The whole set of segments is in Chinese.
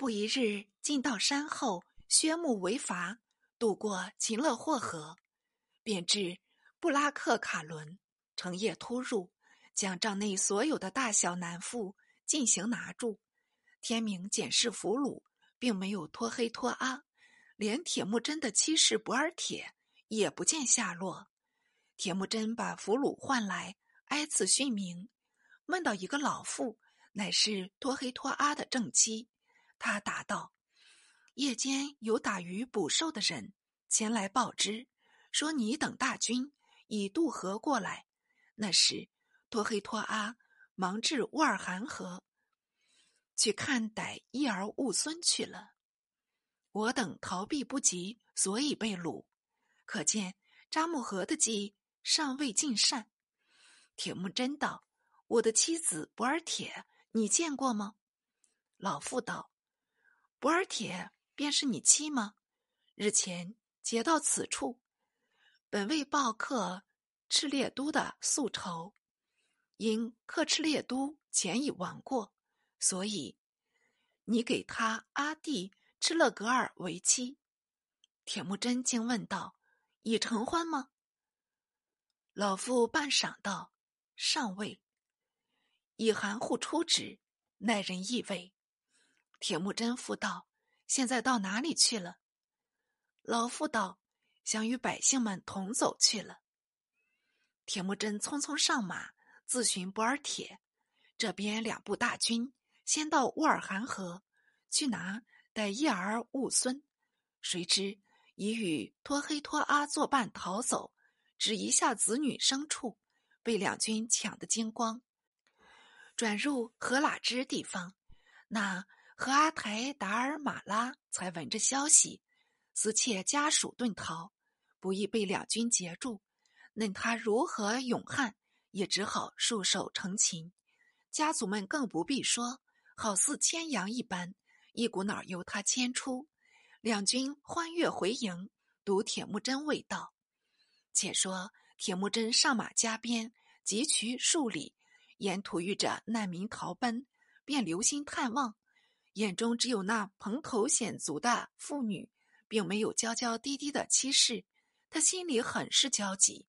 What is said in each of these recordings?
不一日，进到山后，削木为筏，渡过秦勒霍河，便至布拉克卡伦。成夜突入，将帐内所有的大小男妇进行拿住。天明检视俘虏，并没有托黑托阿，连铁木真的妻室博尔铁也不见下落。铁木真把俘虏唤来，挨次讯明，问到一个老妇，乃是托黑托阿的正妻。他答道：“夜间有打鱼捕兽的人前来报知，说你等大军已渡河过来。那时，托黑托阿忙至乌尔汗河，去看逮伊儿兀孙去了。我等逃避不及，所以被掳。可见扎木合的计尚未尽善。”铁木真道：“我的妻子博尔铁，你见过吗？”老妇道。博尔铁便是你妻吗？日前劫到此处，本为报克赤烈都的宿仇，因克赤烈都前已亡过，所以你给他阿弟赤勒格尔为妻。铁木真竟问道：“已成欢吗？”老妇半晌道：“尚未。”以含糊出旨，耐人意味。铁木真复道：“现在到哪里去了？”老妇道：“想与百姓们同走去了。”铁木真匆匆上马，自寻博尔铁。这边两部大军先到乌尔汗河，去拿带叶儿兀孙，谁知已与托黑托阿作伴逃走，只一下子女牲畜，被两军抢得精光。转入荷拉支地方，那。和阿台达尔马拉才闻着消息，思切家属遁逃，不易被两军截住。任他如何勇悍，也只好束手成擒。家族们更不必说，好似牵羊一般，一股脑由他牵出。两军欢跃回营，独铁木真未到。且说铁木真上马加鞭，疾驰数里，沿途遇着难民逃奔，便留心探望。眼中只有那蓬头显足的妇女，并没有娇娇滴滴的妻室，他心里很是焦急。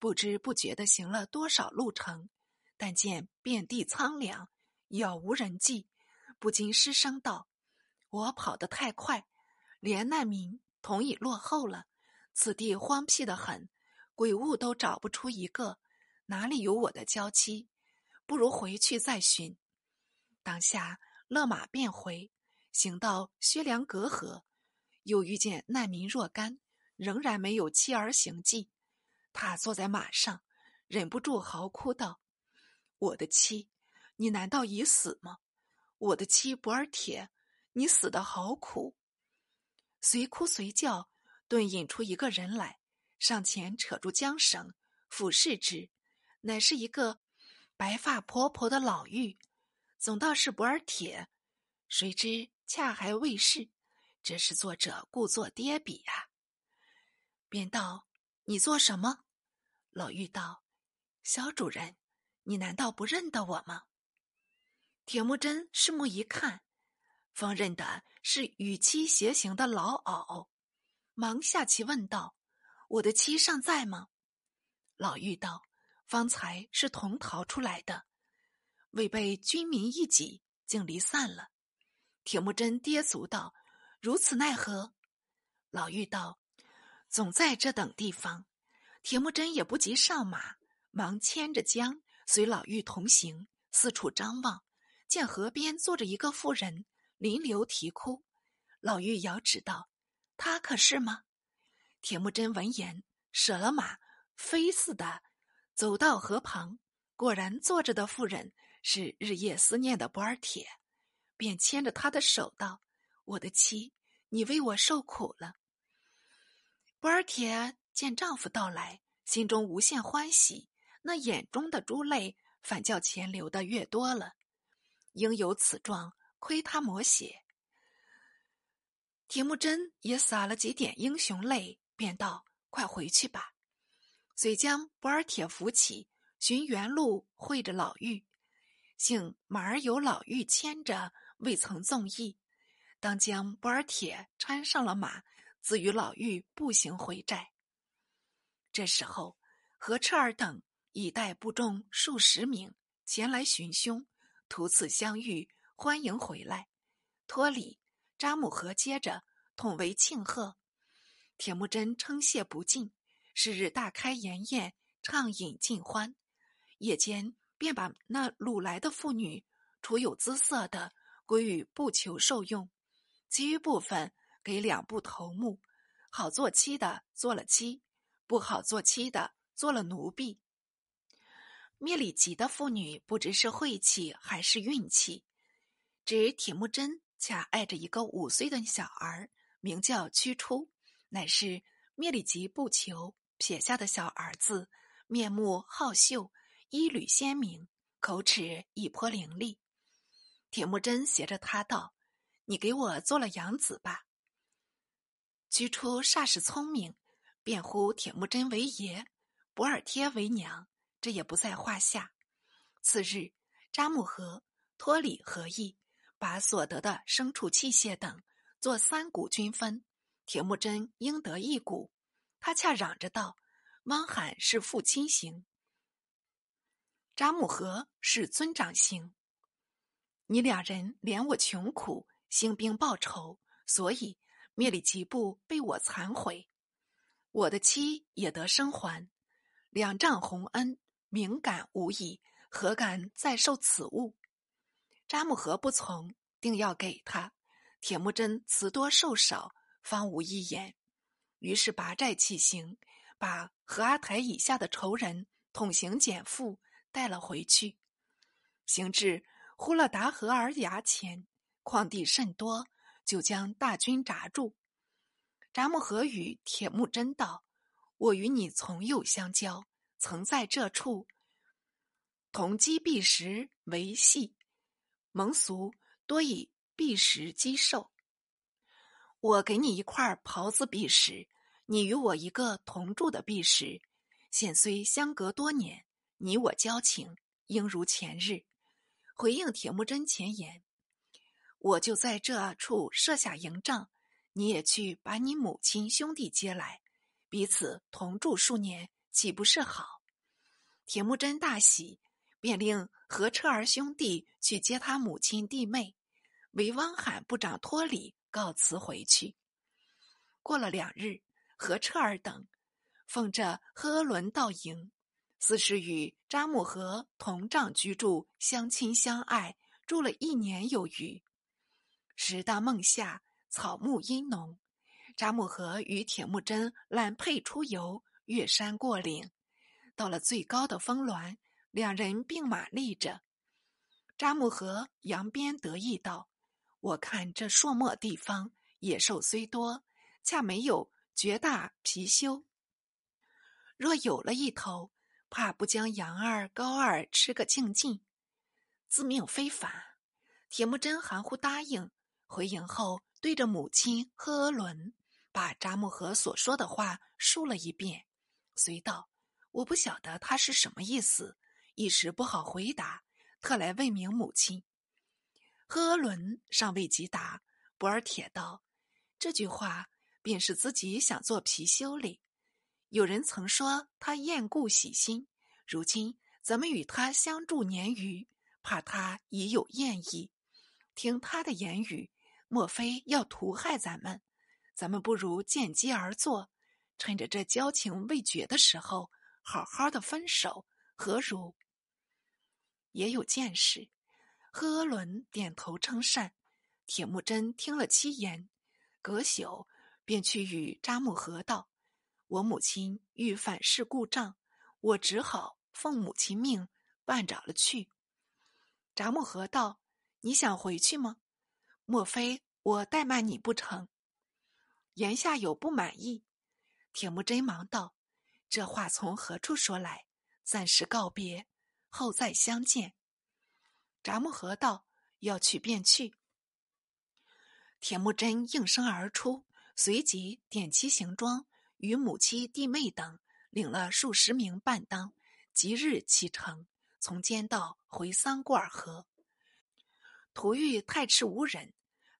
不知不觉的行了多少路程，但见遍地苍凉，杳无人迹，不禁失声道：“我跑得太快，连难民同已落后了。此地荒僻的很，鬼物都找不出一个，哪里有我的娇妻？不如回去再寻。”当下。勒马便回，行到薛良隔河，又遇见难民若干，仍然没有妻儿行迹。他坐在马上，忍不住嚎哭道：“我的妻，你难道已死吗？我的妻博尔铁，你死的好苦。”随哭随叫，顿引出一个人来，上前扯住缰绳，俯视之，乃是一个白发婆婆的老妪。总道是博尔铁，谁知恰还未逝，这是作者故作跌笔呀。便道：“你做什么？”老妪道：“小主人，你难道不认得我吗？”铁木真拭目一看，方认得是与妻偕行的老媪，忙下棋问道：“我的妻尚在吗？”老妪道：“方才是同逃出来的。”未被军民一挤，竟离散了。铁木真跌足道：“如此奈何？”老妪道：“总在这等地方。”铁木真也不急上马，忙牵着缰，随老妪同行，四处张望，见河边坐着一个妇人，临流啼哭。老妪遥指道：“他可是吗？”铁木真闻言，舍了马，飞似的走到河旁，果然坐着的妇人。是日夜思念的博尔铁，便牵着他的手道：“我的妻，你为我受苦了。”博尔铁见丈夫到来，心中无限欢喜，那眼中的珠泪反叫钱流的越多了。应有此状，亏他抹血。铁木真也洒了几点英雄泪，便道：“快回去吧。”遂将博尔铁扶起，寻原路会着老妪。幸马儿有老妪牵着，未曾纵意。当将博尔铁穿上了马，自与老妪步行回寨。这时候，何彻儿等已带部众数十名前来寻凶，图此相遇，欢迎回来。托里、扎木合接着统为庆贺。铁木真称谢不尽，是日大开筵宴，畅饮尽欢。夜间便把那掳来的妇女，除有姿色的，归于不求受用；其余部分给两部头目，好做妻的做了妻，不好做妻的做了奴婢。灭里吉的妇女不知是晦气还是运气，指铁木真恰爱着一个五岁的小儿，名叫屈初，乃是灭里吉不求撇下的小儿子，面目好秀。衣履鲜明，口齿亦颇伶俐。铁木真携着他道：“你给我做了养子吧。”居初煞是聪明，便呼铁木真为爷，博尔贴为娘，这也不在话下。次日，扎木合、托里合议，把所得的牲畜器械等做三股均分，铁木真应得一股。他恰嚷着道：“汪罕是父亲型。”扎木合是尊长型，你两人怜我穷苦，兴兵报仇，所以灭里吉部被我残毁，我的妻也得生还，两丈洪恩，敏感无已，何敢再受此物？扎木合不从，定要给他。铁木真辞多受少，方无一言。于是拔寨起行，把何阿台以下的仇人统行减负。带了回去，行至呼勒达河儿崖前，矿地甚多，就将大军扎住。扎木合与铁木真道：“我与你从幼相交，曾在这处同击璧石为戏，蒙俗多以璧石击兽。我给你一块袍子璧石，你与我一个同住的璧石，现虽相隔多年。”你我交情应如前日，回应铁木真前言，我就在这处设下营帐，你也去把你母亲兄弟接来，彼此同住数年，岂不是好？铁木真大喜，便令何彻儿兄弟去接他母亲弟妹，为汪罕部长托里告辞回去。过了两日，何彻儿等奉着呵伦到营。自是与扎木合同帐居住，相亲相爱，住了一年有余。时到孟夏，草木阴浓，扎木合与铁木真揽辔出游，越山过岭，到了最高的峰峦，两人并马立着。扎木合扬鞭得意道：“我看这朔漠地方，野兽虽多，恰没有绝大貔貅。若有了一头。”怕不将杨二、高二吃个净尽，自命非凡。铁木真含糊答应。回营后，对着母亲呵伦，把扎木合所说的话述了一遍，随道：“我不晓得他是什么意思，一时不好回答，特来问明母亲。”呵伦尚未及答，博尔铁道：“这句话便是自己想做貔貅哩。”有人曾说他厌故喜新，如今咱们与他相住年余，怕他已有厌意。听他的言语，莫非要屠害咱们？咱们不如见机而作，趁着这交情未绝的时候，好好的分手，何如？也有见识。赫伦点头称善。铁木真听了七言，隔宿便去与扎木合道。我母亲欲反噬故障，我只好奉母亲命办着了去。札木合道：“你想回去吗？莫非我怠慢你不成？”言下有不满意。铁木真忙道：“这话从何处说来？暂时告别，后再相见。”札木合道：“要去便去。”铁木真应声而出，随即点其行装。与母妻弟妹等领了数十名伴当，即日启程，从监道回桑过尔河。途遇太赤无人，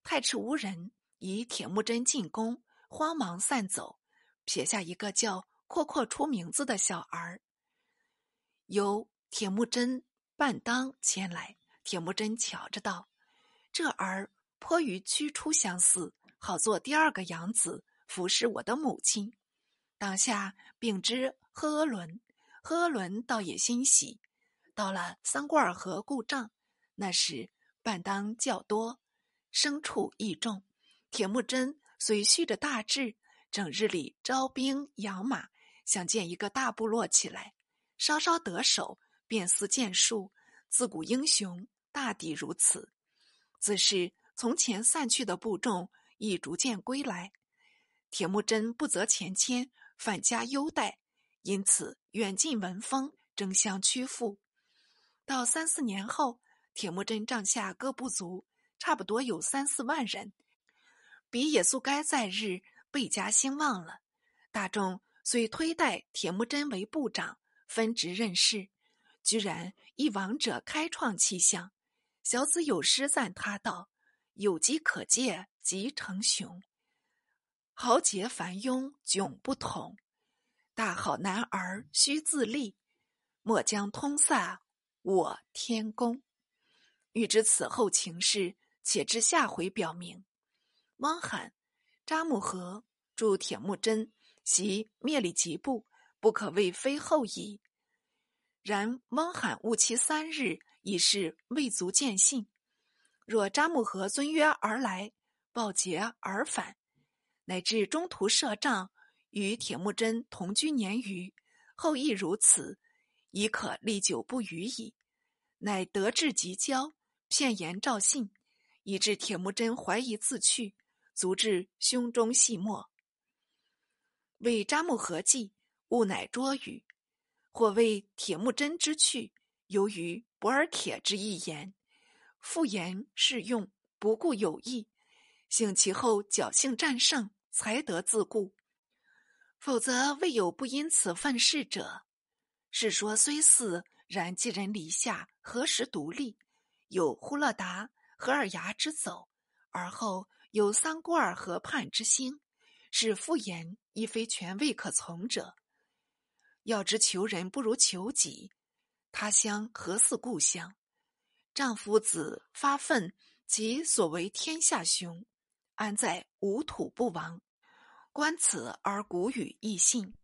太赤乌人以铁木真进宫，慌忙散走，撇下一个叫阔阔出名字的小儿。由铁木真伴当前来，铁木真瞧着道：“这儿颇与屈出相似，好做第二个养子，服侍我的母亲。”当下并知赫额伦，赫额伦倒也欣喜。到了三过尔河故障，那时伴当较多。牲畜亦众，铁木真虽蓄着大志，整日里招兵养马，想建一个大部落起来。稍稍得手，便思建树。自古英雄大抵如此。自是从前散去的部众，亦逐渐归来。铁木真不择前迁，反加优待，因此远近闻风，争相屈服。到三四年后，铁木真帐下各部族。差不多有三四万人，比野速该在日倍加兴旺了。大众虽推戴铁木真为部长，分职任事，居然一王者开创气象。小子有诗赞他道：“有机可借即成雄，豪杰繁庸迥不同。大好男儿须自立，莫将通萨我天宫。”欲知此后情事。且至下回表明。汪罕、扎木合助铁木真，袭灭里吉部，不可谓非后矣。然汪罕误期三日，已是未足见信。若扎木合遵约而来，报捷而返，乃至中途设帐，与铁木真同居年余，后亦如此，已可历久不渝矣。乃得志即交，片言照信。以致铁木真怀疑自去，足至胸中细末。为扎木合计，勿乃捉语；或为铁木真之去，由于博尔铁之一言，复言适用，不顾有益，幸其后侥幸战胜，才得自固。否则未有不因此愤世者。世说虽似，然寄人篱下，何时独立？有呼勒达。荷尔牙之走，而后有桑孤尔河畔之兴，是复言亦非权位可从者。要知求人不如求己，他乡何似故乡？丈夫子发愤，即所为天下雄，安在无土不亡？观此而古语亦信。